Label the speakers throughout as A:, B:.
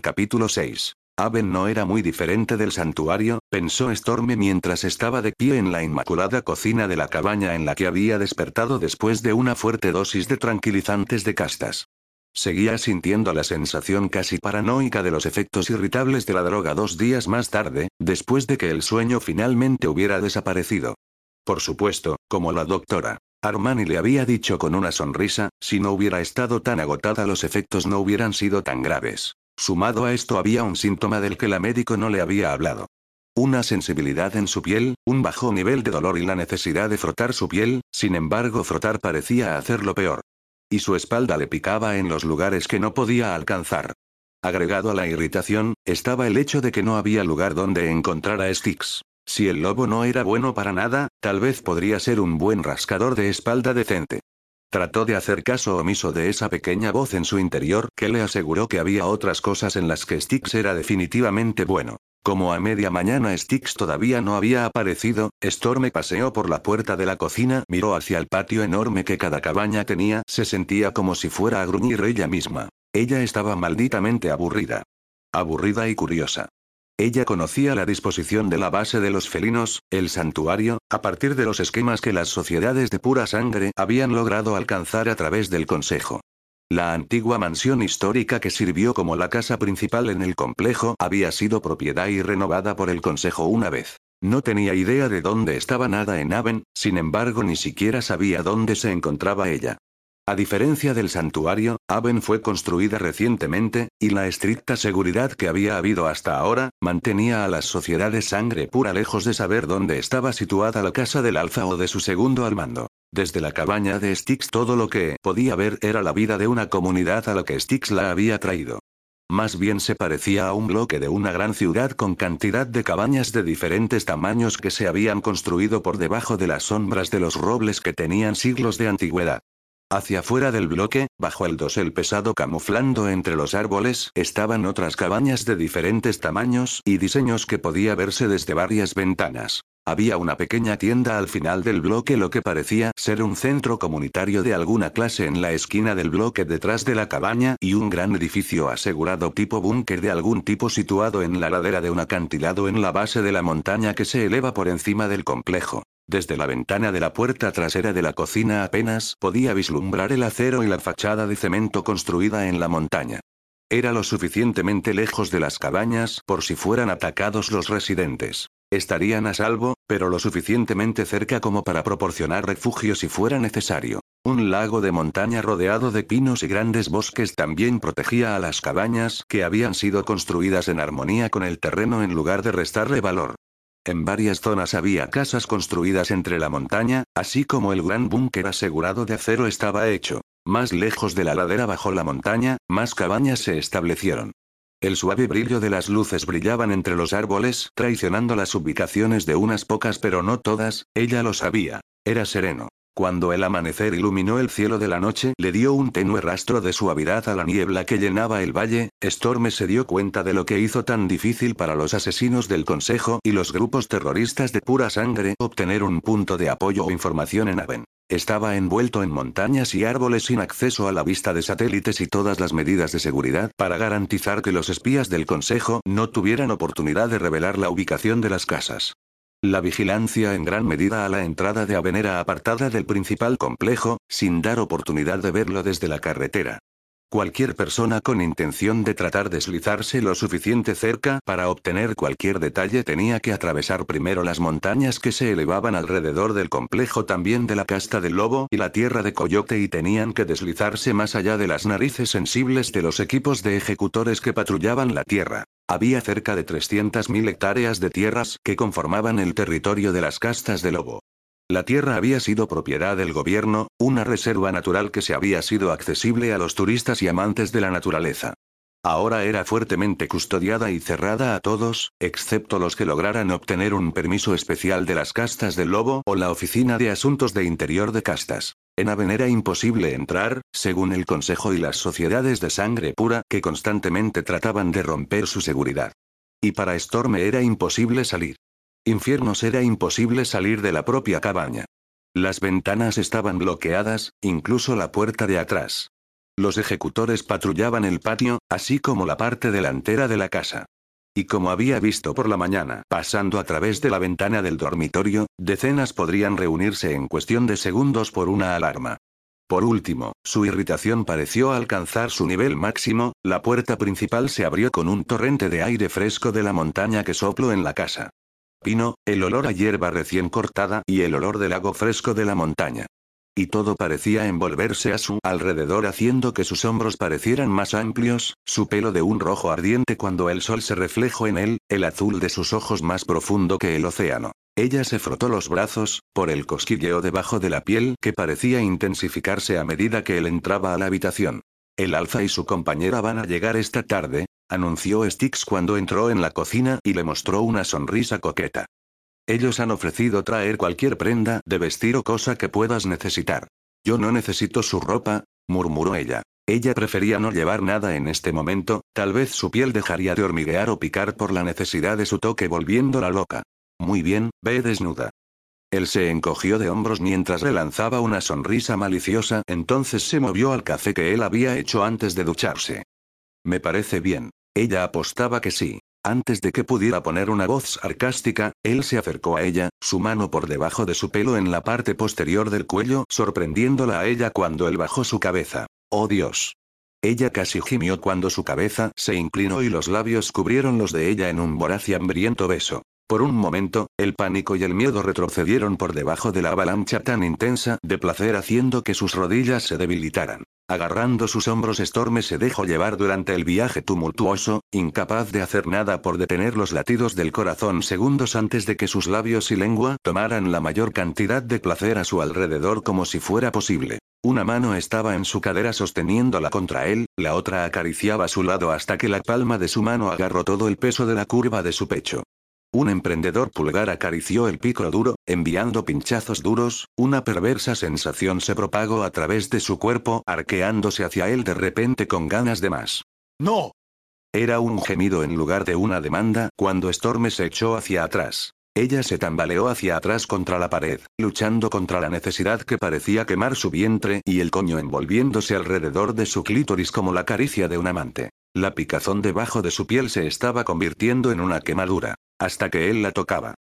A: Capítulo 6. Aben no era muy diferente del santuario, pensó Storme mientras estaba de pie en la inmaculada cocina de la cabaña en la que había despertado después de una fuerte dosis de tranquilizantes de castas. Seguía sintiendo la sensación casi paranoica de los efectos irritables de la droga dos días más tarde, después de que el sueño finalmente hubiera desaparecido. Por supuesto, como la doctora Armani le había dicho con una sonrisa, si no hubiera estado tan agotada los efectos no hubieran sido tan graves. Sumado a esto había un síntoma del que la médico no le había hablado. Una sensibilidad en su piel, un bajo nivel de dolor y la necesidad de frotar su piel, sin embargo frotar parecía hacerlo peor. Y su espalda le picaba en los lugares que no podía alcanzar. Agregado a la irritación, estaba el hecho de que no había lugar donde encontrar a Styx. Si el lobo no era bueno para nada, tal vez podría ser un buen rascador de espalda decente. Trató de hacer caso omiso de esa pequeña voz en su interior que le aseguró que había otras cosas en las que Styx era definitivamente bueno. Como a media mañana Styx todavía no había aparecido, Storme paseó por la puerta de la cocina, miró hacia el patio enorme que cada cabaña tenía, se sentía como si fuera a gruñir ella misma. Ella estaba malditamente aburrida. Aburrida y curiosa. Ella conocía la disposición de la base de los felinos, el santuario, a partir de los esquemas que las sociedades de pura sangre habían logrado alcanzar a través del Consejo. La antigua mansión histórica que sirvió como la casa principal en el complejo había sido propiedad y renovada por el Consejo una vez. No tenía idea de dónde estaba nada en Aven, sin embargo ni siquiera sabía dónde se encontraba ella. A diferencia del santuario, Aven fue construida recientemente, y la estricta seguridad que había habido hasta ahora, mantenía a las sociedades sangre pura lejos de saber dónde estaba situada la casa del alfa o de su segundo al mando. Desde la cabaña de Styx todo lo que podía ver era la vida de una comunidad a la que Styx la había traído. Más bien se parecía a un bloque de una gran ciudad con cantidad de cabañas de diferentes tamaños que se habían construido por debajo de las sombras de los robles que tenían siglos de antigüedad. Hacia fuera del bloque, bajo el dosel pesado camuflando entre los árboles, estaban otras cabañas de diferentes tamaños y diseños que podía verse desde varias ventanas. Había una pequeña tienda al final del bloque, lo que parecía ser un centro comunitario de alguna clase en la esquina del bloque detrás de la cabaña y un gran edificio asegurado tipo búnker de algún tipo situado en la ladera de un acantilado en la base de la montaña que se eleva por encima del complejo. Desde la ventana de la puerta trasera de la cocina apenas podía vislumbrar el acero y la fachada de cemento construida en la montaña. Era lo suficientemente lejos de las cabañas por si fueran atacados los residentes. Estarían a salvo, pero lo suficientemente cerca como para proporcionar refugio si fuera necesario. Un lago de montaña rodeado de pinos y grandes bosques también protegía a las cabañas que habían sido construidas en armonía con el terreno en lugar de restarle valor. En varias zonas había casas construidas entre la montaña, así como el gran búnker asegurado de acero estaba hecho. Más lejos de la ladera bajo la montaña, más cabañas se establecieron. El suave brillo de las luces brillaban entre los árboles, traicionando las ubicaciones de unas pocas pero no todas, ella lo sabía. Era sereno. Cuando el amanecer iluminó el cielo de la noche, le dio un tenue rastro de suavidad a la niebla que llenaba el valle, Storme se dio cuenta de lo que hizo tan difícil para los asesinos del Consejo y los grupos terroristas de pura sangre obtener un punto de apoyo o información en Aven. Estaba envuelto en montañas y árboles sin acceso a la vista de satélites y todas las medidas de seguridad para garantizar que los espías del Consejo no tuvieran oportunidad de revelar la ubicación de las casas. La vigilancia en gran medida a la entrada de Avenera apartada del principal complejo, sin dar oportunidad de verlo desde la carretera. Cualquier persona con intención de tratar deslizarse lo suficiente cerca para obtener cualquier detalle tenía que atravesar primero las montañas que se elevaban alrededor del complejo también de la casta del lobo y la tierra de coyote y tenían que deslizarse más allá de las narices sensibles de los equipos de ejecutores que patrullaban la tierra. Había cerca de 300.000 hectáreas de tierras que conformaban el territorio de las castas de lobo. La tierra había sido propiedad del gobierno, una reserva natural que se había sido accesible a los turistas y amantes de la naturaleza. Ahora era fuertemente custodiada y cerrada a todos, excepto los que lograran obtener un permiso especial de las castas del lobo o la Oficina de Asuntos de Interior de Castas. En Aven era imposible entrar, según el Consejo y las sociedades de sangre pura que constantemente trataban de romper su seguridad. Y para Storme era imposible salir. Infiernos era imposible salir de la propia cabaña. Las ventanas estaban bloqueadas, incluso la puerta de atrás. Los ejecutores patrullaban el patio, así como la parte delantera de la casa. Y como había visto por la mañana, pasando a través de la ventana del dormitorio, decenas podrían reunirse en cuestión de segundos por una alarma. Por último, su irritación pareció alcanzar su nivel máximo, la puerta principal se abrió con un torrente de aire fresco de la montaña que sopló en la casa. Pino, el olor a hierba recién cortada y el olor del lago fresco de la montaña y todo parecía envolverse a su alrededor haciendo que sus hombros parecieran más amplios, su pelo de un rojo ardiente cuando el sol se reflejó en él, el azul de sus ojos más profundo que el océano. Ella se frotó los brazos, por el cosquilleo debajo de la piel que parecía intensificarse a medida que él entraba a la habitación. El alfa y su compañera van a llegar esta tarde, anunció Styx cuando entró en la cocina y le mostró una sonrisa coqueta. Ellos han ofrecido traer cualquier prenda de vestir o cosa que puedas necesitar. Yo no necesito su ropa, murmuró ella. Ella prefería no llevar nada en este momento, tal vez su piel dejaría de hormiguear o picar por la necesidad de su toque volviéndola loca. Muy bien, ve desnuda. Él se encogió de hombros mientras le lanzaba una sonrisa maliciosa, entonces se movió al café que él había hecho antes de ducharse. Me parece bien. Ella apostaba que sí. Antes de que pudiera poner una voz sarcástica, él se acercó a ella, su mano por debajo de su pelo en la parte posterior del cuello, sorprendiéndola a ella cuando él bajó su cabeza. ¡Oh Dios! Ella casi gimió cuando su cabeza se inclinó y los labios cubrieron los de ella en un voraz y hambriento beso. Por un momento, el pánico y el miedo retrocedieron por debajo de la avalancha tan intensa de placer haciendo que sus rodillas se debilitaran. Agarrando sus hombros Storme se dejó llevar durante el viaje tumultuoso, incapaz de hacer nada por detener los latidos del corazón segundos antes de que sus labios y lengua tomaran la mayor cantidad de placer a su alrededor como si fuera posible. Una mano estaba en su cadera sosteniéndola contra él, la otra acariciaba su lado hasta que la palma de su mano agarró todo el peso de la curva de su pecho. Un emprendedor pulgar acarició el pico duro, enviando pinchazos duros, una perversa sensación se propagó a través de su cuerpo, arqueándose hacia él de repente con ganas de más.
B: ¡No!
A: Era un gemido en lugar de una demanda, cuando Storme se echó hacia atrás. Ella se tambaleó hacia atrás contra la pared, luchando contra la necesidad que parecía quemar su vientre y el coño envolviéndose alrededor de su clítoris como la caricia de un amante. La picazón debajo de su piel se estaba convirtiendo en una quemadura. Hasta que él la tocaba.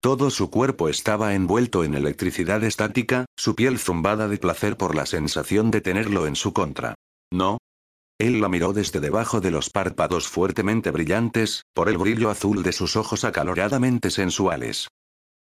A: Todo su cuerpo estaba envuelto en electricidad estática, su piel zumbada de placer por la sensación de tenerlo en su contra. ¿No? Él la miró desde debajo de los párpados fuertemente brillantes, por el brillo azul de sus ojos acaloradamente sensuales.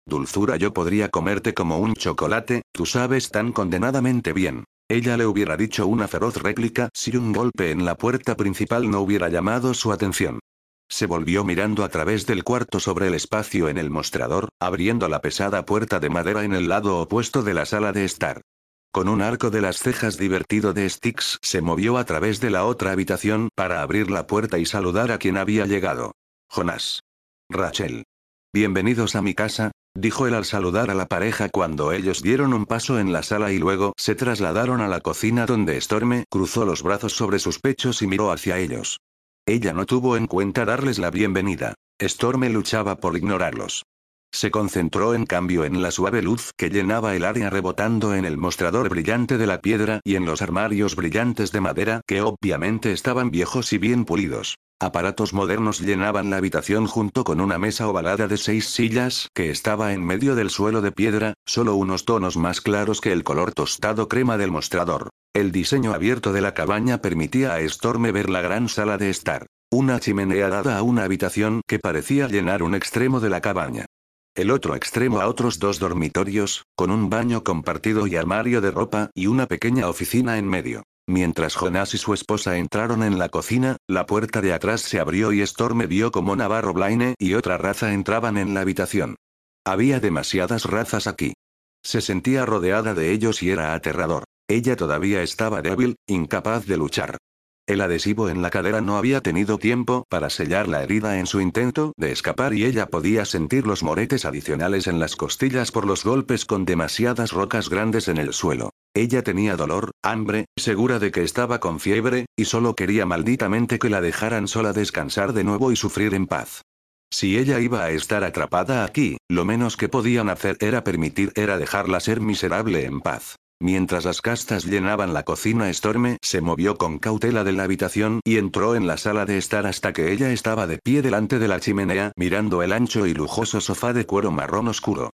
A: Dulzura, yo podría comerte como un chocolate, tú sabes tan condenadamente bien. Ella le hubiera dicho una feroz réplica si un golpe en la puerta principal no hubiera llamado su atención. Se volvió mirando a través del cuarto sobre el espacio en el mostrador, abriendo la pesada puerta de madera en el lado opuesto de la sala de estar. Con un arco de las cejas divertido de Styx se movió a través de la otra habitación para abrir la puerta y saludar a quien había llegado. Jonás. Rachel. Bienvenidos a mi casa, dijo él al saludar a la pareja cuando ellos dieron un paso en la sala y luego se trasladaron a la cocina donde Storme cruzó los brazos sobre sus pechos y miró hacia ellos. Ella no tuvo en cuenta darles la bienvenida. Storme luchaba por ignorarlos. Se concentró en cambio en la suave luz que llenaba el área rebotando en el mostrador brillante de la piedra y en los armarios brillantes de madera que obviamente estaban viejos y bien pulidos. Aparatos modernos llenaban la habitación junto con una mesa ovalada de seis sillas que estaba en medio del suelo de piedra, solo unos tonos más claros que el color tostado crema del mostrador. El diseño abierto de la cabaña permitía a Storme ver la gran sala de estar. Una chimenea dada a una habitación que parecía llenar un extremo de la cabaña. El otro extremo a otros dos dormitorios, con un baño compartido y armario de ropa y una pequeña oficina en medio. Mientras Jonas y su esposa entraron en la cocina, la puerta de atrás se abrió y Storme vio como Navarro Blaine y otra raza entraban en la habitación. Había demasiadas razas aquí. Se sentía rodeada de ellos y era aterrador. Ella todavía estaba débil, incapaz de luchar. El adhesivo en la cadera no había tenido tiempo para sellar la herida en su intento de escapar y ella podía sentir los moretes adicionales en las costillas por los golpes con demasiadas rocas grandes en el suelo. Ella tenía dolor, hambre, segura de que estaba con fiebre, y solo quería malditamente que la dejaran sola descansar de nuevo y sufrir en paz. Si ella iba a estar atrapada aquí, lo menos que podían hacer era permitir era dejarla ser miserable en paz. Mientras las castas llenaban la cocina, Storme se movió con cautela de la habitación y entró en la sala de estar hasta que ella estaba de pie delante de la chimenea mirando el ancho y lujoso sofá de cuero marrón oscuro.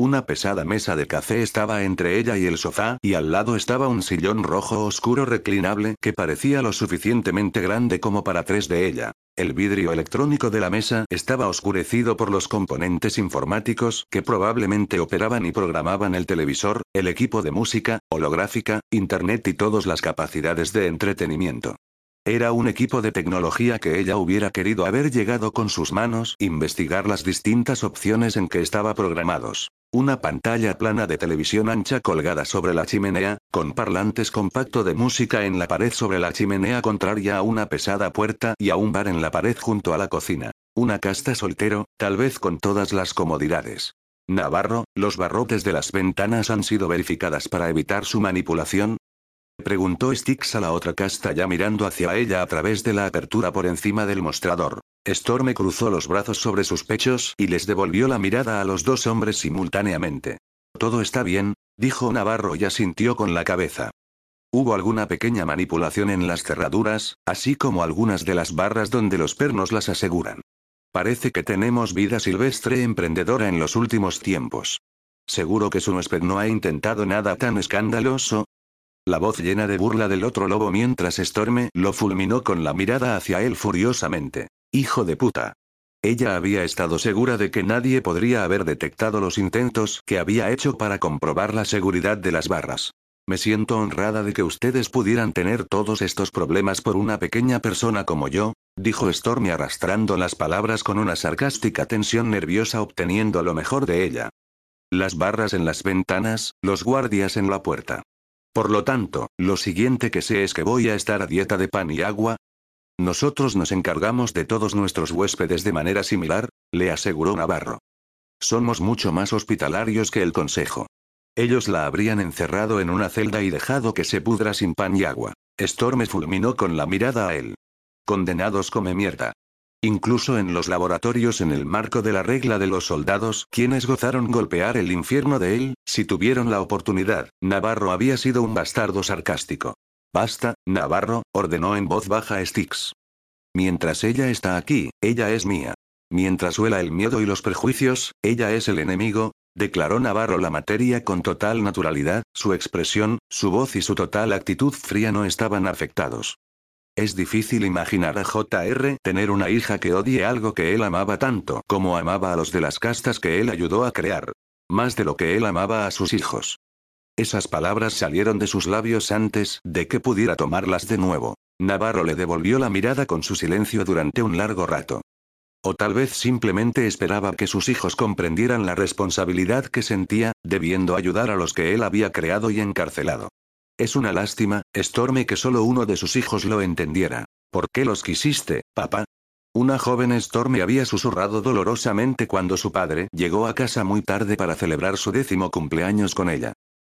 A: Una pesada mesa de café estaba entre ella y el sofá, y al lado estaba un sillón rojo oscuro reclinable que parecía lo suficientemente grande como para tres de ella. El vidrio electrónico de la mesa estaba oscurecido por los componentes informáticos que probablemente operaban y programaban el televisor, el equipo de música, holográfica, internet y todas las capacidades de entretenimiento. Era un equipo de tecnología que ella hubiera querido haber llegado con sus manos, investigar las distintas opciones en que estaba programados. Una pantalla plana de televisión ancha colgada sobre la chimenea, con parlantes compacto de música en la pared sobre la chimenea contraria a una pesada puerta y a un bar en la pared junto a la cocina. Una casta soltero, tal vez con todas las comodidades. Navarro, los barrotes de las ventanas han sido verificadas para evitar su manipulación, Preguntó Styx a la otra casta ya mirando hacia ella a través de la apertura por encima del mostrador. Storme cruzó los brazos sobre sus pechos y les devolvió la mirada a los dos hombres simultáneamente. Todo está bien, dijo Navarro y asintió con la cabeza. Hubo alguna pequeña manipulación en las cerraduras, así como algunas de las barras donde los pernos las aseguran. Parece que tenemos vida silvestre emprendedora en los últimos tiempos. Seguro que su huésped no ha intentado nada tan escandaloso, la voz llena de burla del otro lobo mientras Storme lo fulminó con la mirada hacia él furiosamente. Hijo de puta. Ella había estado segura de que nadie podría haber detectado los intentos que había hecho para comprobar la seguridad de las barras. Me siento honrada de que ustedes pudieran tener todos estos problemas por una pequeña persona como yo, dijo Stormy arrastrando las palabras con una sarcástica tensión nerviosa obteniendo lo mejor de ella. Las barras en las ventanas, los guardias en la puerta. Por lo tanto, lo siguiente que sé es que voy a estar a dieta de pan y agua. Nosotros nos encargamos de todos nuestros huéspedes de manera similar, le aseguró Navarro. Somos mucho más hospitalarios que el consejo. Ellos la habrían encerrado en una celda y dejado que se pudra sin pan y agua. Storm fulminó con la mirada a él. Condenados come mierda. Incluso en los laboratorios en el marco de la regla de los soldados, quienes gozaron golpear el infierno de él, si tuvieron la oportunidad, Navarro había sido un bastardo sarcástico. Basta, Navarro, ordenó en voz baja Styx. Mientras ella está aquí, ella es mía. Mientras huela el miedo y los prejuicios, ella es el enemigo, declaró Navarro la materia con total naturalidad, su expresión, su voz y su total actitud fría no estaban afectados. Es difícil imaginar a JR tener una hija que odie algo que él amaba tanto como amaba a los de las castas que él ayudó a crear. Más de lo que él amaba a sus hijos. Esas palabras salieron de sus labios antes de que pudiera tomarlas de nuevo. Navarro le devolvió la mirada con su silencio durante un largo rato. O tal vez simplemente esperaba que sus hijos comprendieran la responsabilidad que sentía, debiendo ayudar a los que él había creado y encarcelado. Es una lástima, Stormy que solo uno de sus hijos lo entendiera. ¿Por qué los quisiste, papá? Una joven Stormy había susurrado dolorosamente cuando su padre llegó a casa muy tarde para celebrar su décimo cumpleaños con ella.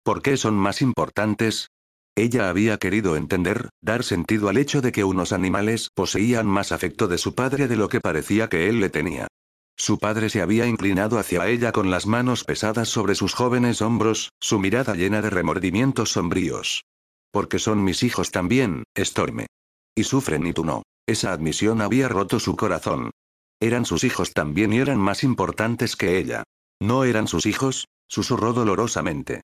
A: ¿Por qué son más importantes? Ella había querido entender, dar sentido al hecho de que unos animales poseían más afecto de su padre de lo que parecía que él le tenía. Su padre se había inclinado hacia ella con las manos pesadas sobre sus jóvenes hombros, su mirada llena de remordimientos sombríos. Porque son mis hijos también, Storme. Y sufren y tú no. Esa admisión había roto su corazón. Eran sus hijos también y eran más importantes que ella. ¿No eran sus hijos? susurró dolorosamente.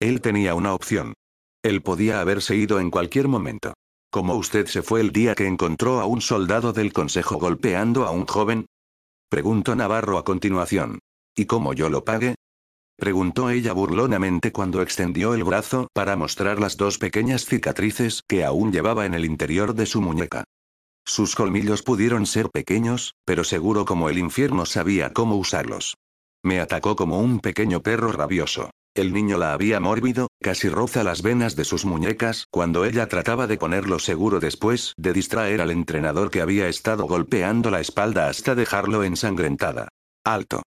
A: Él tenía una opción. Él podía haberse ido en cualquier momento. Como usted se fue el día que encontró a un soldado del consejo golpeando a un joven, Preguntó Navarro a continuación. ¿Y cómo yo lo pague? Preguntó ella burlonamente cuando extendió el brazo para mostrar las dos pequeñas cicatrices que aún llevaba en el interior de su muñeca. Sus colmillos pudieron ser pequeños, pero seguro como el infierno sabía cómo usarlos. Me atacó como un pequeño perro rabioso. El niño la había mórbido, casi roza las venas de sus muñecas cuando ella trataba de ponerlo seguro después de distraer al entrenador que había estado golpeando la espalda hasta dejarlo ensangrentada. Alto.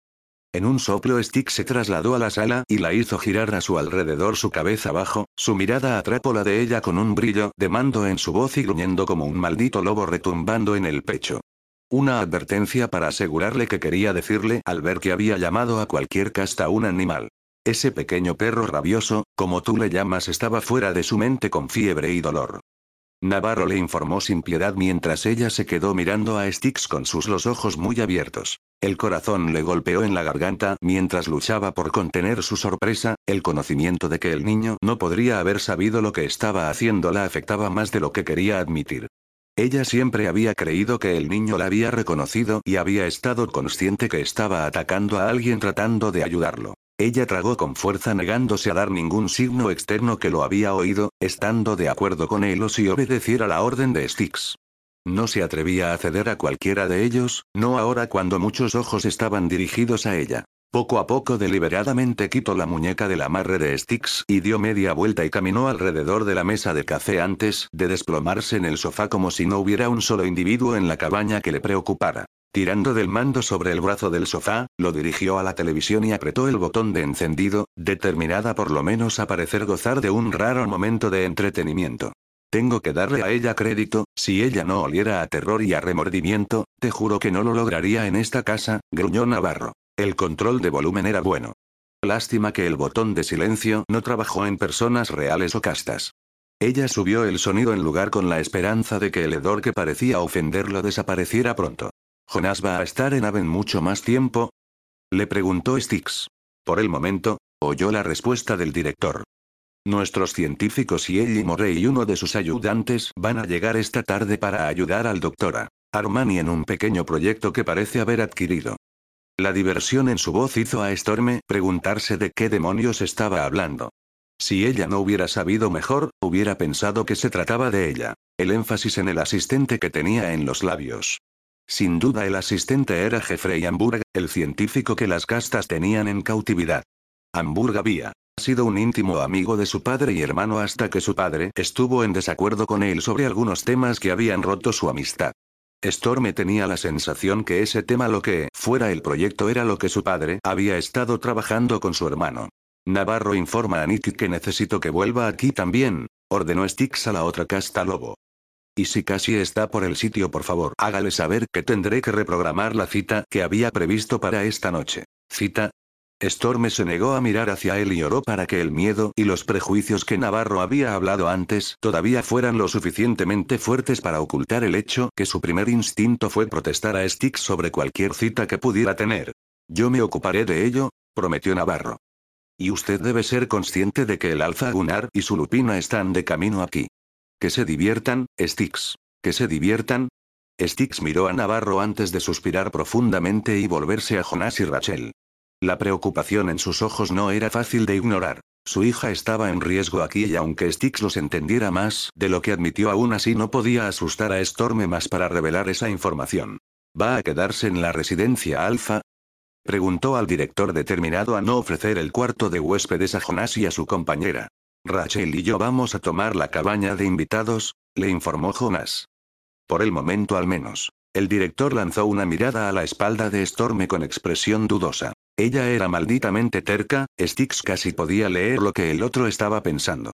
A: En un soplo Stick se trasladó a la sala y la hizo girar a su alrededor su cabeza abajo, su mirada atrapó la de ella con un brillo de mando en su voz y gruñendo como un maldito lobo retumbando en el pecho. Una advertencia para asegurarle que quería decirle al ver que había llamado a cualquier casta un animal. Ese pequeño perro rabioso, como tú le llamas, estaba fuera de su mente con fiebre y dolor. Navarro le informó sin piedad mientras ella se quedó mirando a Styx con sus los ojos muy abiertos. El corazón le golpeó en la garganta mientras luchaba por contener su sorpresa, el conocimiento de que el niño no podría haber sabido lo que estaba haciendo la afectaba más de lo que quería admitir. Ella siempre había creído que el niño la había reconocido y había estado consciente que estaba atacando a alguien tratando de ayudarlo. Ella tragó con fuerza negándose a dar ningún signo externo que lo había oído, estando de acuerdo con él o si obedeciera la orden de Styx. No se atrevía a ceder a cualquiera de ellos, no ahora cuando muchos ojos estaban dirigidos a ella. Poco a poco deliberadamente quitó la muñeca del amarre de Styx y dio media vuelta y caminó alrededor de la mesa de café antes de desplomarse en el sofá como si no hubiera un solo individuo en la cabaña que le preocupara. Tirando del mando sobre el brazo del sofá, lo dirigió a la televisión y apretó el botón de encendido, determinada por lo menos a parecer gozar de un raro momento de entretenimiento. Tengo que darle a ella crédito, si ella no oliera a terror y a remordimiento, te juro que no lo lograría en esta casa, gruñó Navarro. El control de volumen era bueno. Lástima que el botón de silencio no trabajó en personas reales o castas. Ella subió el sonido en lugar con la esperanza de que el hedor que parecía ofenderlo desapareciera pronto. ¿Jonas va a estar en Aven mucho más tiempo? Le preguntó Styx. Por el momento, oyó la respuesta del director. Nuestros científicos y Ellie Morey y uno de sus ayudantes van a llegar esta tarde para ayudar al doctora Armani en un pequeño proyecto que parece haber adquirido. La diversión en su voz hizo a Storme preguntarse de qué demonios estaba hablando. Si ella no hubiera sabido mejor, hubiera pensado que se trataba de ella. El énfasis en el asistente que tenía en los labios. Sin duda el asistente era Jeffrey Hamburg, el científico que las castas tenían en cautividad. Hamburg había sido un íntimo amigo de su padre y hermano hasta que su padre estuvo en desacuerdo con él sobre algunos temas que habían roto su amistad. Storme tenía la sensación que ese tema lo que fuera el proyecto era lo que su padre había estado trabajando con su hermano. Navarro informa a Nick que necesito que vuelva aquí también, ordenó Styx a la otra casta lobo. Y si casi está por el sitio, por favor, hágale saber que tendré que reprogramar la cita que había previsto para esta noche. ¿Cita? Storme se negó a mirar hacia él y oró para que el miedo y los prejuicios que Navarro había hablado antes todavía fueran lo suficientemente fuertes para ocultar el hecho que su primer instinto fue protestar a Styx sobre cualquier cita que pudiera tener. Yo me ocuparé de ello, prometió Navarro. Y usted debe ser consciente de que el Alfa Gunnar y su Lupina están de camino aquí. Que se diviertan, Styx. Que se diviertan. Styx miró a Navarro antes de suspirar profundamente y volverse a Jonas y Rachel. La preocupación en sus ojos no era fácil de ignorar. Su hija estaba en riesgo aquí y aunque Styx los entendiera más de lo que admitió aún así no podía asustar a Storme más para revelar esa información. ¿Va a quedarse en la residencia Alfa? Preguntó al director determinado a no ofrecer el cuarto de huéspedes a Jonas y a su compañera. Rachel y yo vamos a tomar la cabaña de invitados, le informó Jonas. Por el momento al menos. El director lanzó una mirada a la espalda de Storme con expresión dudosa. Ella era malditamente terca, Styx casi podía leer lo que el otro estaba pensando.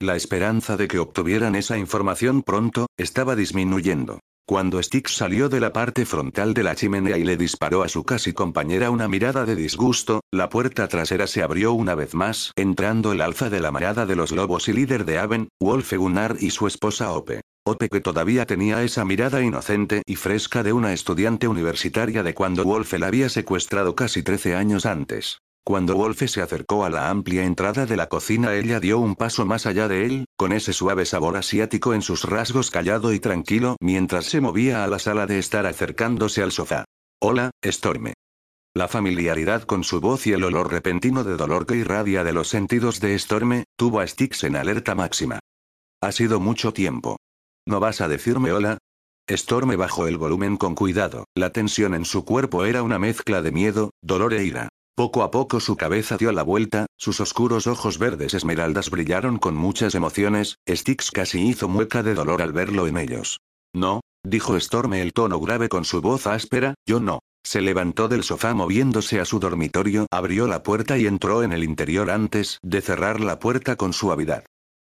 A: La esperanza de que obtuvieran esa información pronto, estaba disminuyendo. Cuando Styx salió de la parte frontal de la chimenea y le disparó a su casi compañera una mirada de disgusto, la puerta trasera se abrió una vez más, entrando el alfa de la marada de los lobos y líder de Aven, Wolf Gunnar y su esposa Ope. Ope que todavía tenía esa mirada inocente y fresca de una estudiante universitaria de cuando Wolf la había secuestrado casi 13 años antes. Cuando Wolfe se acercó a la amplia entrada de la cocina ella dio un paso más allá de él, con ese suave sabor asiático en sus rasgos callado y tranquilo mientras se movía a la sala de estar acercándose al sofá. Hola, Storme. La familiaridad con su voz y el olor repentino de dolor que irradia de los sentidos de Storme, tuvo a Styx en alerta máxima. Ha sido mucho tiempo. ¿No vas a decirme hola? Storme bajó el volumen con cuidado, la tensión en su cuerpo era una mezcla de miedo, dolor e ira. Poco a poco su cabeza dio la vuelta, sus oscuros ojos verdes esmeraldas brillaron con muchas emociones, Styx casi hizo mueca de dolor al verlo en ellos. No, dijo Storm el tono grave con su voz áspera, yo no. Se levantó del sofá moviéndose a su dormitorio, abrió la puerta y entró en el interior antes de cerrar la puerta con suavidad.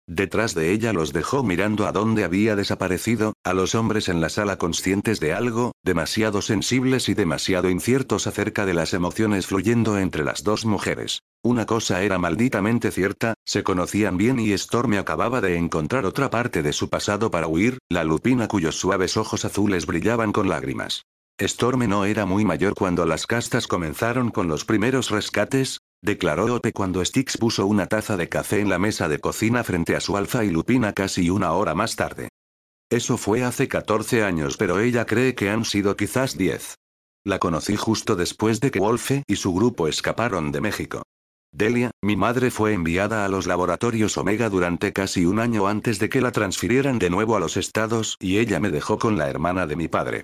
A: Detrás de ella los dejó mirando a dónde había desaparecido, a los hombres en la sala conscientes de algo, demasiado sensibles y demasiado inciertos acerca de las emociones fluyendo entre las dos mujeres. Una cosa era malditamente cierta, se conocían bien y Storm acababa de encontrar otra parte de su pasado para huir, la lupina cuyos suaves ojos azules brillaban con lágrimas. Storm no era muy mayor cuando las castas comenzaron con los primeros rescates, declaró Ope cuando Styx puso una taza de café en la mesa de cocina frente a su alfa y Lupina casi una hora más tarde. Eso fue hace 14 años, pero ella cree que han sido quizás 10. La conocí justo después de que Wolfe y su grupo escaparon de México. Delia, mi madre fue enviada a los laboratorios Omega durante casi un año antes de que la transfirieran de nuevo a los estados y ella me dejó con la hermana de mi padre.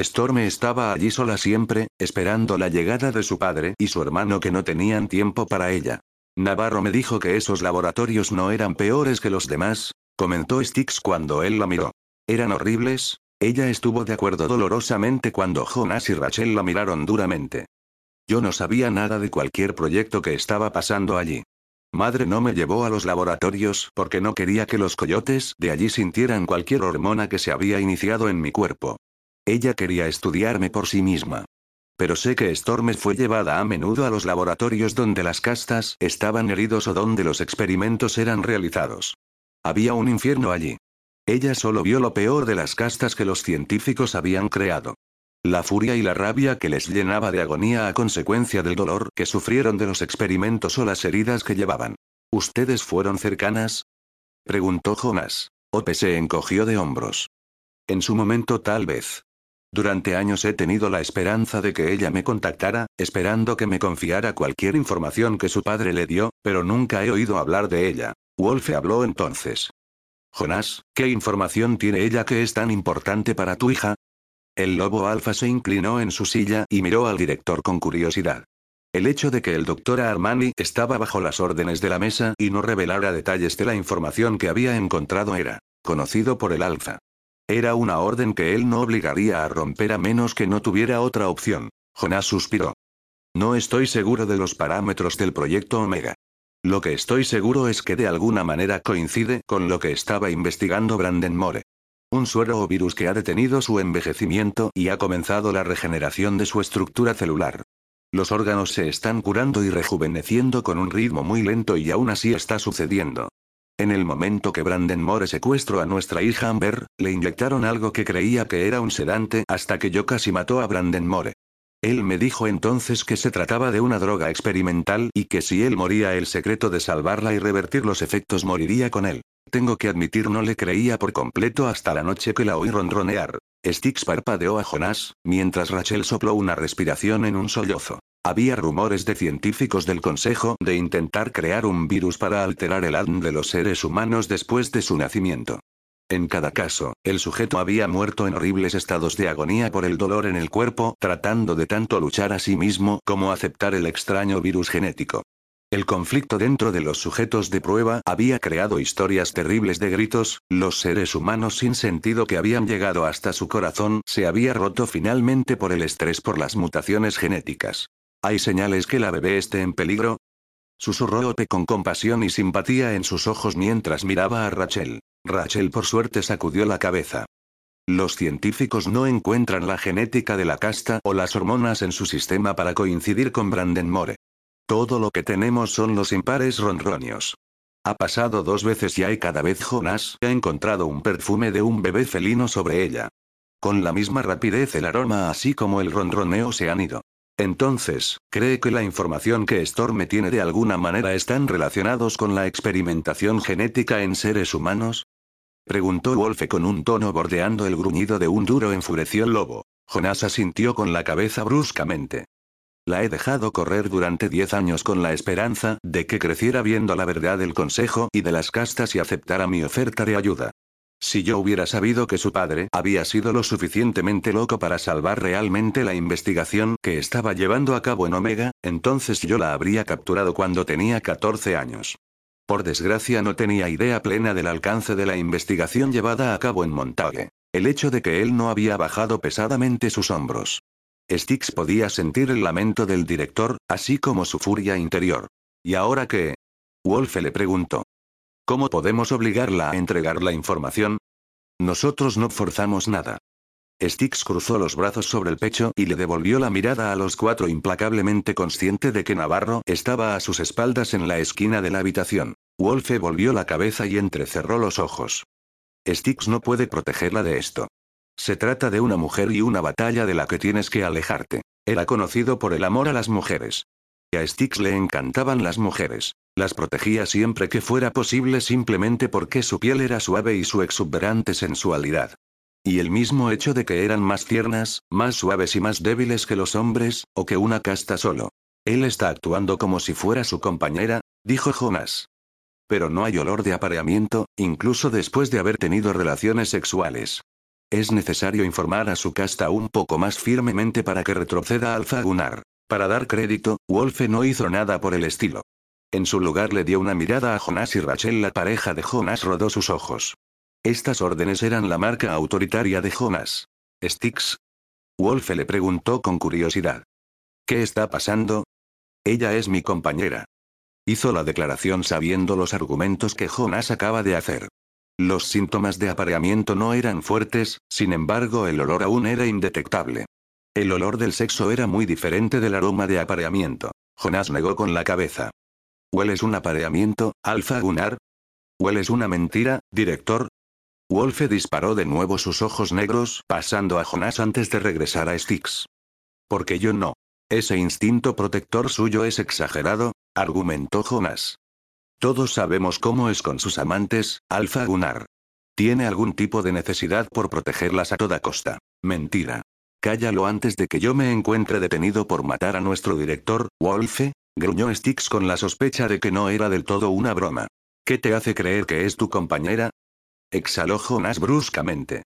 A: Storm estaba allí sola siempre, esperando la llegada de su padre y su hermano que no tenían tiempo para ella. Navarro me dijo que esos laboratorios no eran peores que los demás, comentó Styx cuando él la miró. ¿Eran horribles? Ella estuvo de acuerdo dolorosamente cuando Jonas y Rachel la miraron duramente. Yo no sabía nada de cualquier proyecto que estaba pasando allí. Madre no me llevó a los laboratorios porque no quería que los coyotes de allí sintieran cualquier hormona que se había iniciado en mi cuerpo. Ella quería estudiarme por sí misma. Pero sé que Storm fue llevada a menudo a los laboratorios donde las castas estaban heridos o donde los experimentos eran realizados. Había un infierno allí. Ella solo vio lo peor de las castas que los científicos habían creado. La furia y la rabia que les llenaba de agonía a consecuencia del dolor que sufrieron de los experimentos o las heridas que llevaban. ¿Ustedes fueron cercanas? Preguntó Jonas. Ope se encogió de hombros. En su momento tal vez. Durante años he tenido la esperanza de que ella me contactara, esperando que me confiara cualquier información que su padre le dio, pero nunca he oído hablar de ella. Wolfe habló entonces. Jonás, ¿qué información tiene ella que es tan importante para tu hija? El lobo alfa se inclinó en su silla y miró al director con curiosidad. El hecho de que el doctor Armani estaba bajo las órdenes de la mesa y no revelara detalles de la información que había encontrado era conocido por el alfa. Era una orden que él no obligaría a romper a menos que no tuviera otra opción. Jonás suspiró. No estoy seguro de los parámetros del proyecto Omega. Lo que estoy seguro es que de alguna manera coincide con lo que estaba investigando Branden More. Un suero o virus que ha detenido su envejecimiento y ha comenzado la regeneración de su estructura celular. Los órganos se están curando y rejuveneciendo con un ritmo muy lento y aún así está sucediendo. En el momento que Branden Moore secuestró a nuestra hija Amber, le inyectaron algo que creía que era un sedante hasta que yo casi mató a Branden Moore. Él me dijo entonces que se trataba de una droga experimental y que si él moría el secreto de salvarla y revertir los efectos moriría con él. Tengo que admitir no le creía por completo hasta la noche que la oí ronronear. Styx parpadeó a Jonás, mientras Rachel sopló una respiración en un sollozo. Había rumores de científicos del Consejo de intentar crear un virus para alterar el ADN de los seres humanos después de su nacimiento. En cada caso, el sujeto había muerto en horribles estados de agonía por el dolor en el cuerpo, tratando de tanto luchar a sí mismo como aceptar el extraño virus genético. El conflicto dentro de los sujetos de prueba había creado historias terribles de gritos, los seres humanos sin sentido que habían llegado hasta su corazón se había roto finalmente por el estrés por las mutaciones genéticas. ¿Hay señales que la bebé esté en peligro? Susurró Ope con compasión y simpatía en sus ojos mientras miraba a Rachel. Rachel por suerte sacudió la cabeza. Los científicos no encuentran la genética de la casta o las hormonas en su sistema para coincidir con Brandenmore. Todo lo que tenemos son los impares ronronios. Ha pasado dos veces ya y cada vez Jonas ha encontrado un perfume de un bebé felino sobre ella. Con la misma rapidez el aroma así como el ronroneo se han ido. Entonces, ¿cree que la información que Storm tiene de alguna manera están relacionados con la experimentación genética en seres humanos? Preguntó Wolfe con un tono bordeando el gruñido de un duro enfureció lobo. Jonas asintió con la cabeza bruscamente. La he dejado correr durante diez años con la esperanza de que creciera viendo la verdad del consejo y de las castas y aceptara mi oferta de ayuda. Si yo hubiera sabido que su padre había sido lo suficientemente loco para salvar realmente la investigación que estaba llevando a cabo en Omega, entonces yo la habría capturado cuando tenía 14 años. Por desgracia no tenía idea plena del alcance de la investigación llevada a cabo en Montague. El hecho de que él no había bajado pesadamente sus hombros. Styx podía sentir el lamento del director, así como su furia interior. ¿Y ahora qué? Wolfe le preguntó. ¿Cómo podemos obligarla a entregar la información? Nosotros no forzamos nada. Styx cruzó los brazos sobre el pecho y le devolvió la mirada a los cuatro implacablemente consciente de que Navarro estaba a sus espaldas en la esquina de la habitación. Wolfe volvió la cabeza y entrecerró los ojos. Styx no puede protegerla de esto. Se trata de una mujer y una batalla de la que tienes que alejarte. Era conocido por el amor a las mujeres. A Styx le encantaban las mujeres. Las protegía siempre que fuera posible simplemente porque su piel era suave y su exuberante sensualidad. Y el mismo hecho de que eran más tiernas, más suaves y más débiles que los hombres, o que una casta solo. Él está actuando como si fuera su compañera, dijo Jonas. Pero no hay olor de apareamiento, incluso después de haber tenido relaciones sexuales. Es necesario informar a su casta un poco más firmemente para que retroceda al Fagunar. Para dar crédito, Wolfe no hizo nada por el estilo. En su lugar le dio una mirada a Jonas y Rachel. La pareja de Jonas rodó sus ojos. Estas órdenes eran la marca autoritaria de Jonas. ¿Styx? Wolfe le preguntó con curiosidad. ¿Qué está pasando? Ella es mi compañera. Hizo la declaración sabiendo los argumentos que Jonas acaba de hacer. Los síntomas de apareamiento no eran fuertes, sin embargo el olor aún era indetectable. El olor del sexo era muy diferente del aroma de apareamiento. Jonas negó con la cabeza. ¿Hueles un apareamiento, Alfa Gunnar? ¿Hueles una mentira, director? Wolfe disparó de nuevo sus ojos negros, pasando a Jonas antes de regresar a Styx. Porque yo no. Ese instinto protector suyo es exagerado, argumentó Jonas. Todos sabemos cómo es con sus amantes, Alfa Gunnar. Tiene algún tipo de necesidad por protegerlas a toda costa. Mentira. Cállalo antes de que yo me encuentre detenido por matar a nuestro director, Wolfe, gruñó Styx con la sospecha de que no era del todo una broma. ¿Qué te hace creer que es tu compañera? Exhaló Jonas bruscamente.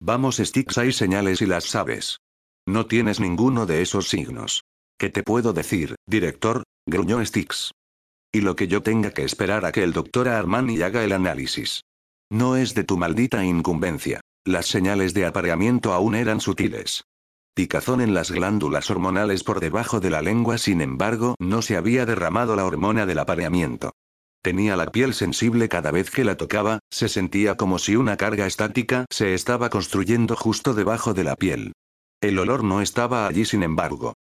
A: Vamos Styx hay señales y las sabes. No tienes ninguno de esos signos. ¿Qué te puedo decir, director? gruñó Styx. Y lo que yo tenga que esperar a que el doctor Armani haga el análisis. No es de tu maldita incumbencia. Las señales de apareamiento aún eran sutiles. Picazón en las glándulas hormonales por debajo de la lengua, sin embargo, no se había derramado la hormona del apareamiento. Tenía la piel sensible cada vez que la tocaba, se sentía como si una carga estática se estaba construyendo justo debajo de la piel. El olor no estaba allí sin embargo.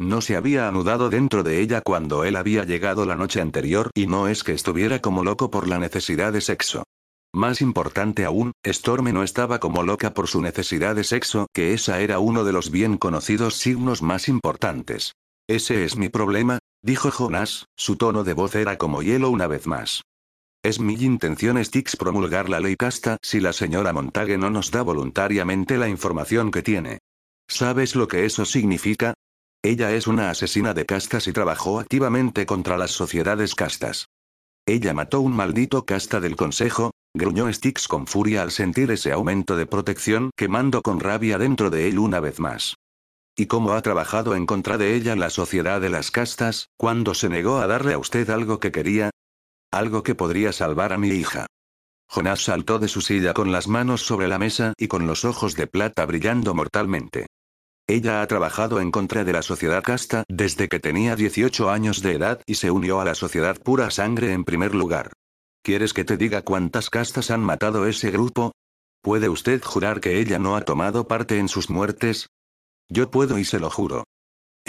A: No se había anudado dentro de ella cuando él había llegado la noche anterior y no es que estuviera como loco por la necesidad de sexo. Más importante aún, Storme no estaba como loca por su necesidad de sexo, que esa era uno de los bien conocidos signos más importantes. Ese es mi problema, dijo Jonas, su tono de voz era como hielo una vez más. Es mi intención Stix promulgar la ley casta si la señora Montague no nos da voluntariamente la información que tiene. ¿Sabes lo que eso significa? Ella es una asesina de castas y trabajó activamente contra las sociedades castas. Ella mató un maldito casta del consejo, gruñó Styx con furia al sentir ese aumento de protección quemando con rabia dentro de él una vez más. ¿Y cómo ha trabajado en contra de ella la sociedad de las castas, cuando se negó a darle a usted algo que quería? Algo que podría salvar a mi hija. Jonás saltó de su silla con las manos sobre la mesa y con los ojos de plata brillando mortalmente. Ella ha trabajado en contra de la sociedad casta desde que tenía 18 años de edad y se unió a la sociedad pura sangre en primer lugar. ¿Quieres que te diga cuántas castas han matado ese grupo? ¿Puede usted jurar que ella no ha tomado parte en sus muertes? Yo puedo y se lo juro.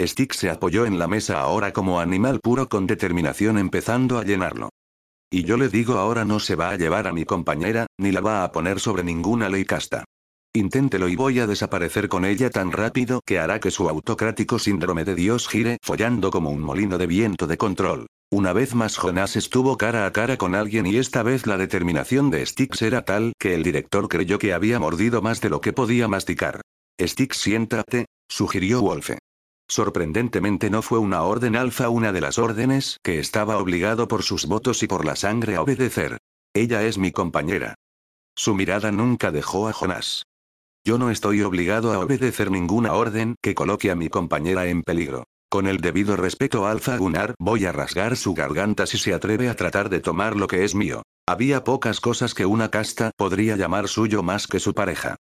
A: Stick se apoyó en la mesa ahora como animal puro con determinación empezando a llenarlo. Y yo le digo ahora no se va a llevar a mi compañera, ni la va a poner sobre ninguna ley casta. Inténtelo y voy a desaparecer con ella tan rápido que hará que su autocrático síndrome de Dios gire follando como un molino de viento de control. Una vez más Jonas estuvo cara a cara con alguien y esta vez la determinación de Styx era tal que el director creyó que había mordido más de lo que podía masticar. Styx siéntate, sugirió Wolfe. Sorprendentemente no fue una orden alfa una de las órdenes que estaba obligado por sus votos y por la sangre a obedecer. Ella es mi compañera. Su mirada nunca dejó a Jonas. Yo no estoy obligado a obedecer ninguna orden que coloque a mi compañera en peligro. Con el debido respeto a Alfa Gunnar, voy a rasgar su garganta si se atreve a tratar de tomar lo que es mío. Había pocas cosas que una casta podría llamar suyo más que su pareja.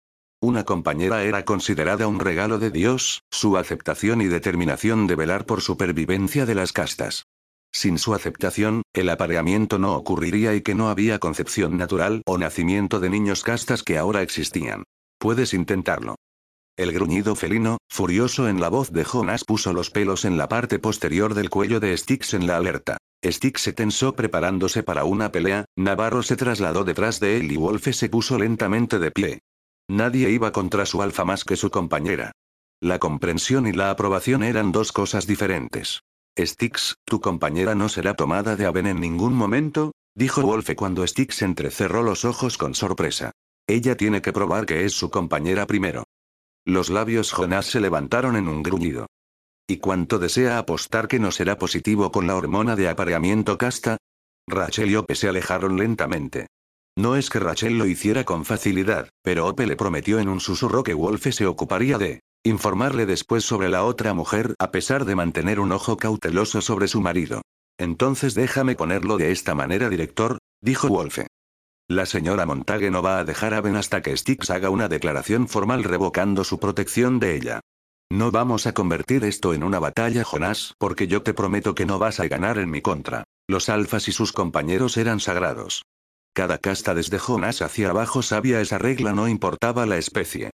A: Una compañera era considerada un regalo de Dios, su aceptación y determinación de velar por supervivencia de las castas. Sin su aceptación, el apareamiento no ocurriría y que no había concepción natural o nacimiento de niños castas que ahora existían. Puedes intentarlo. El gruñido felino, furioso en la voz de Jonas, puso los pelos en la parte posterior del cuello de Styx en la alerta. Styx se tensó preparándose para una pelea, Navarro se trasladó detrás de él y Wolfe se puso lentamente de pie. Nadie iba contra su alfa más que su compañera. La comprensión y la aprobación eran dos cosas diferentes. Styx, tu compañera no será tomada de Aven en ningún momento, dijo Wolfe cuando Styx entrecerró los ojos con sorpresa. Ella tiene que probar que es su compañera primero. Los labios Jonas se levantaron en un gruñido. ¿Y cuánto desea apostar que no será positivo con la hormona de apareamiento casta? Rachel y Ope se alejaron lentamente. No es que Rachel lo hiciera con facilidad, pero Ope le prometió en un susurro que Wolfe se ocuparía de informarle después sobre la otra mujer a pesar de mantener un ojo cauteloso sobre su marido. Entonces déjame ponerlo de esta manera, director, dijo Wolfe. La señora Montague no va a dejar a Ben hasta que Styx haga una declaración formal revocando su protección de ella. No vamos a convertir esto en una batalla, Jonás, porque yo te prometo que no vas a ganar en mi contra. Los alfas y sus compañeros eran sagrados. Cada casta desde Jonás hacia abajo sabía esa regla no importaba la especie.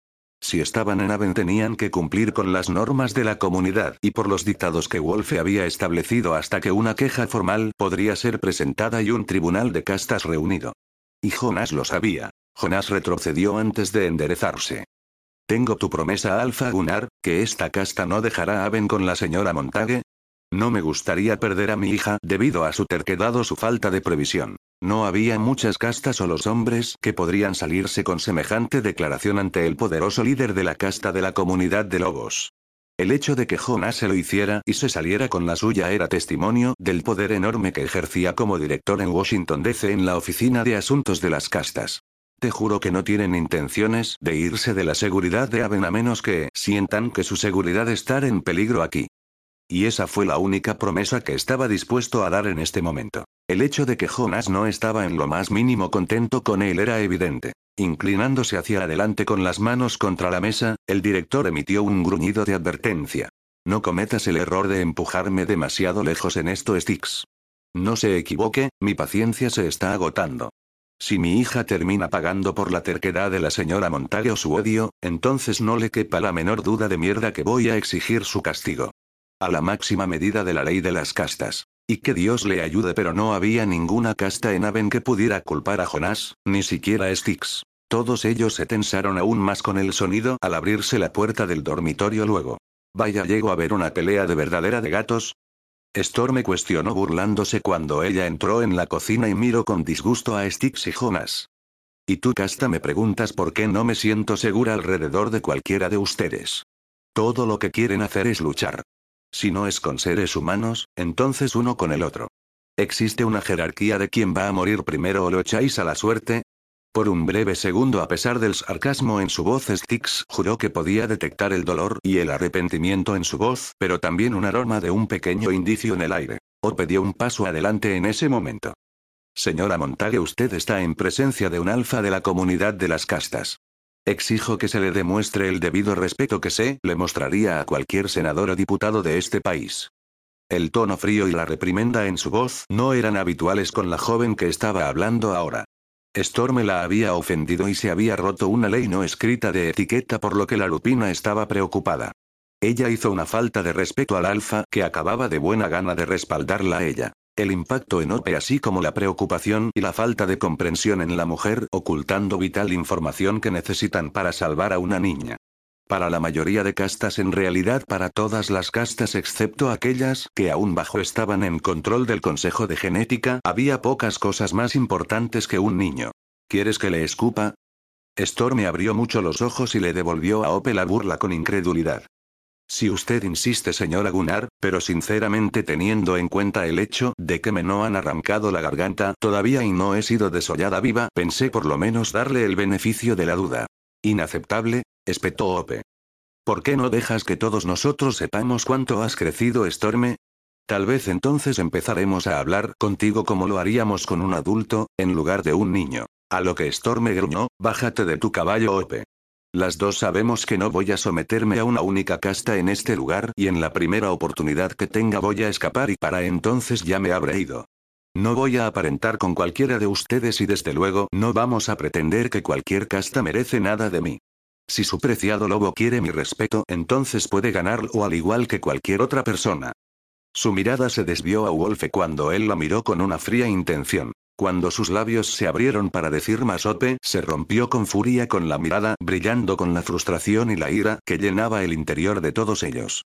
A: Si estaban en Aven tenían que cumplir con las normas de la comunidad y por los dictados que Wolfe había establecido hasta que una queja formal podría ser presentada y un tribunal de castas reunido. Y Jonas lo sabía. Jonas retrocedió antes de enderezarse. Tengo tu promesa Alfa Gunnar, que esta casta no dejará a Ben con la señora Montague. No me gustaría perder a mi hija debido a su terquedad o su falta de previsión. No había muchas castas o los hombres que podrían salirse con semejante declaración ante el poderoso líder de la casta de la comunidad de lobos. El hecho de que Jonas se lo hiciera y se saliera con la suya era testimonio del poder enorme que ejercía como director en Washington DC en la Oficina de Asuntos de las Castas. Te juro que no tienen intenciones de irse de la seguridad de Aven a menos que sientan que su seguridad está en peligro aquí. Y esa fue la única promesa que estaba dispuesto a dar en este momento. El hecho de que Jonas no estaba en lo más mínimo contento con él era evidente. Inclinándose hacia adelante con las manos contra la mesa, el director emitió un gruñido de advertencia. No cometas el error de empujarme demasiado lejos en esto, Styx. No se equivoque, mi paciencia se está agotando. Si mi hija termina pagando por la terquedad de la señora Montague o su odio, entonces no le quepa la menor duda de mierda que voy a exigir su castigo. A la máxima medida de la ley de las castas. Y que Dios le ayude, pero no había ninguna casta en Aven que pudiera culpar a Jonás, ni siquiera Styx. Todos ellos se tensaron aún más con el sonido al abrirse la puerta del dormitorio luego. Vaya, llego a ver una pelea de verdadera de gatos. Storm me cuestionó burlándose cuando ella entró en la cocina y miró con disgusto a Styx y Jonas. Y tú, Casta, me preguntas por qué no me siento segura alrededor de cualquiera de ustedes. Todo lo que quieren hacer es luchar. Si no es con seres humanos, entonces uno con el otro. ¿Existe una jerarquía de quién va a morir primero o lo echáis a la suerte? Por un breve segundo, a pesar del sarcasmo en su voz, Styx juró que podía detectar el dolor y el arrepentimiento en su voz, pero también un aroma de un pequeño indicio en el aire. O dio un paso adelante en ese momento. Señora Montague, usted está en presencia de un alfa de la comunidad de las castas. Exijo que se le demuestre el debido respeto que se le mostraría a cualquier senador o diputado de este país. El tono frío y la reprimenda en su voz no eran habituales con la joven que estaba hablando ahora. Storm la había ofendido y se había roto una ley no escrita de etiqueta por lo que la lupina estaba preocupada. Ella hizo una falta de respeto al alfa que acababa de buena gana de respaldarla a ella. El impacto en Ope así como la preocupación y la falta de comprensión en la mujer ocultando vital información que necesitan para salvar a una niña. Para la mayoría de castas en realidad para todas las castas excepto aquellas que aún bajo estaban en control del Consejo de Genética, había pocas cosas más importantes que un niño. ¿Quieres que le escupa? Storm me abrió mucho los ojos y le devolvió a Ope la burla con incredulidad. Si usted insiste, señora Gunnar, pero sinceramente teniendo en cuenta el hecho de que me no han arrancado la garganta todavía y no he sido desollada viva, pensé por lo menos darle el beneficio de la duda. Inaceptable, espetó Ope. ¿Por qué no dejas que todos nosotros sepamos cuánto has crecido, Storme? Tal vez entonces empezaremos a hablar contigo como lo haríamos con un adulto, en lugar de un niño. A lo que Storme gruñó, bájate de tu caballo, Ope. Las dos sabemos que no voy a someterme a una única casta en este lugar y en la primera oportunidad que tenga voy a escapar y para entonces ya me habré ido. No voy a aparentar con cualquiera de ustedes y desde luego no vamos a pretender que cualquier casta merece nada de mí. Si su preciado lobo quiere mi respeto, entonces puede ganarlo al igual que cualquier otra persona. Su mirada se desvió a Wolfe cuando él la miró con una fría intención. Cuando sus labios se abrieron para decir más Ope, se rompió con furia con la mirada, brillando con la frustración y la ira que llenaba el interior de todos ellos.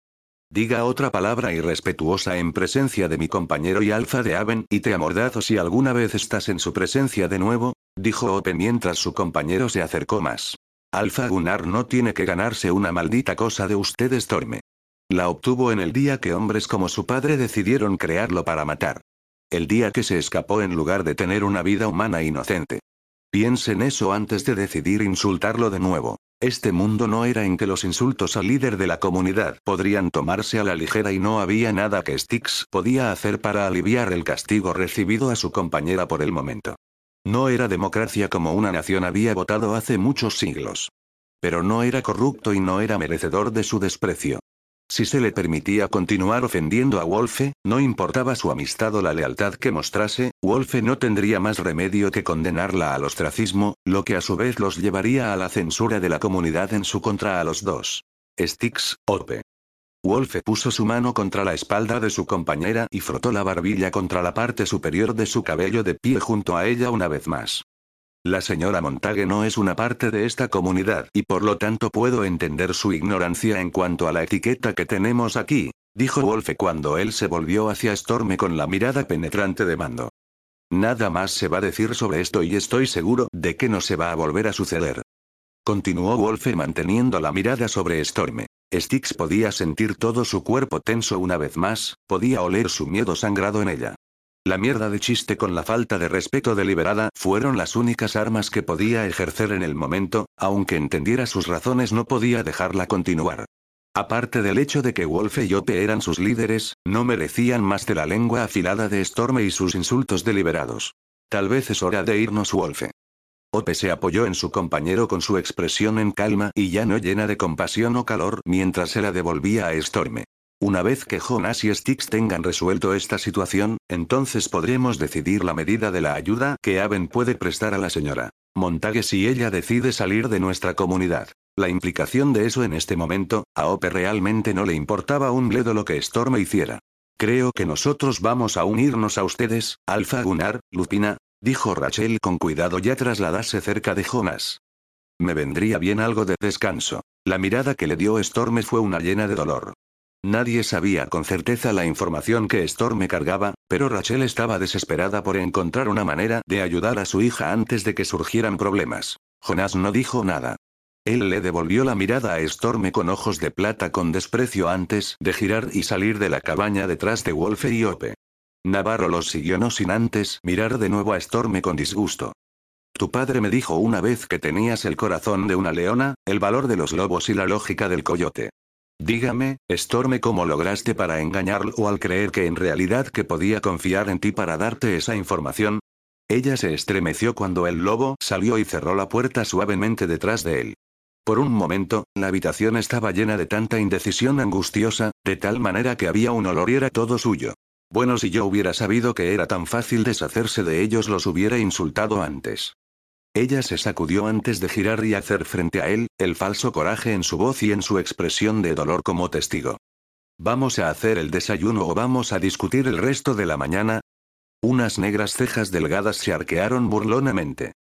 A: Diga otra palabra irrespetuosa en presencia de mi compañero y alfa de Aven y te amordazo si alguna vez estás en su presencia de nuevo, dijo Ope mientras su compañero se acercó más. Alfa Gunnar no tiene que ganarse una maldita cosa de usted Storme. La obtuvo en el día que hombres como su padre decidieron crearlo para matar. El día que se escapó en lugar de tener una vida humana inocente. Piense en eso antes de decidir insultarlo de nuevo. Este mundo no era en que los insultos al líder de la comunidad podrían tomarse a la ligera y no había nada que Styx podía hacer para aliviar el castigo recibido a su compañera por el momento. No era democracia como una nación había votado hace muchos siglos. Pero no era corrupto y no era merecedor de su desprecio. Si se le permitía continuar ofendiendo a Wolfe, no importaba su amistad o la lealtad que mostrase, Wolfe no tendría más remedio que condenarla al ostracismo, lo que a su vez los llevaría a la censura de la comunidad en su contra a los dos. Styx, Ope. Wolfe puso su mano contra la espalda de su compañera y frotó la barbilla contra la parte superior de su cabello de pie junto a ella una vez más. La señora Montague no es una parte de esta comunidad y por lo tanto puedo entender su ignorancia en cuanto a la etiqueta que tenemos aquí, dijo Wolfe cuando él se volvió hacia Storme con la mirada penetrante de mando. Nada más se va a decir sobre esto y estoy seguro de que no se va a volver a suceder. Continuó Wolfe manteniendo la mirada sobre Storme. Styx podía sentir todo su cuerpo tenso una vez más, podía oler su miedo sangrado en ella. La mierda de chiste con la falta de respeto deliberada fueron las únicas armas que podía ejercer en el momento, aunque entendiera sus razones no podía dejarla continuar. Aparte del hecho de que Wolfe y Ope eran sus líderes, no merecían más de la lengua afilada de Storme y sus insultos deliberados. Tal vez es hora de irnos Wolfe. Ope se apoyó en su compañero con su expresión en calma y ya no llena de compasión o calor mientras se la devolvía a Storme. Una vez que Jonas y Styx tengan resuelto esta situación, entonces podremos decidir la medida de la ayuda que Aven puede prestar a la señora Montague si ella decide salir de nuestra comunidad. La implicación de eso en este momento, a Ope realmente no le importaba un bledo lo que Storm hiciera. Creo que nosotros vamos a unirnos a ustedes, Alfa Gunnar, Lupina, dijo Rachel con cuidado ya trasladarse cerca de Jonas. Me vendría bien algo de descanso. La mirada que le dio Storm fue una llena de dolor. Nadie sabía con certeza la información que Storm cargaba, pero Rachel estaba desesperada por encontrar una manera de ayudar a su hija antes de que surgieran problemas. Jonas no dijo nada. Él le devolvió la mirada a Storm con ojos de plata con desprecio antes de girar y salir de la cabaña detrás de Wolfe y Ope. Navarro los siguió no sin antes mirar de nuevo a Storm con disgusto. Tu padre me dijo una vez que tenías el corazón de una leona, el valor de los lobos y la lógica del coyote. Dígame, Storme, ¿cómo lograste para engañarlo al creer que en realidad que podía confiar en ti para darte esa información? Ella se estremeció cuando el lobo salió y cerró la puerta suavemente detrás de él. Por un momento, la habitación estaba llena de tanta indecisión angustiosa, de tal manera que había un olor y era todo suyo. Bueno, si yo hubiera sabido que era tan fácil deshacerse de ellos los hubiera insultado antes. Ella se sacudió antes de girar y hacer frente a él, el falso coraje en su voz y en su expresión de dolor como testigo. ¿Vamos a hacer el desayuno o vamos a discutir el resto de la mañana? Unas negras cejas delgadas se arquearon burlonamente.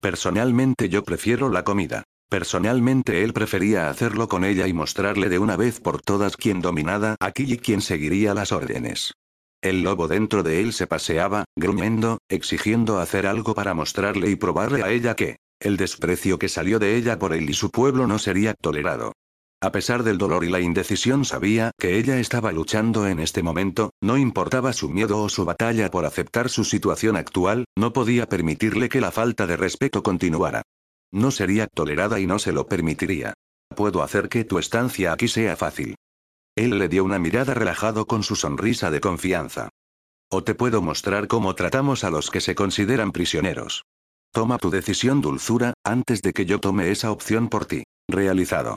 A: Personalmente yo prefiero la comida. Personalmente él prefería hacerlo con ella y mostrarle de una vez por todas quién dominaba aquí y quién seguiría las órdenes. El lobo dentro de él se paseaba, gruñendo, exigiendo hacer algo para mostrarle y probarle a ella que, el desprecio que salió de ella por él y su pueblo no sería tolerado. A pesar del dolor y la indecisión sabía que ella estaba luchando en este momento, no importaba su miedo o su batalla por aceptar su situación actual, no podía permitirle que la falta de respeto continuara. No sería tolerada y no se lo permitiría. Puedo hacer que tu estancia aquí sea fácil. Él le dio una mirada relajado con su sonrisa de confianza. O te puedo mostrar cómo tratamos a los que se consideran prisioneros. Toma tu decisión dulzura, antes de que yo tome esa opción por ti. Realizado.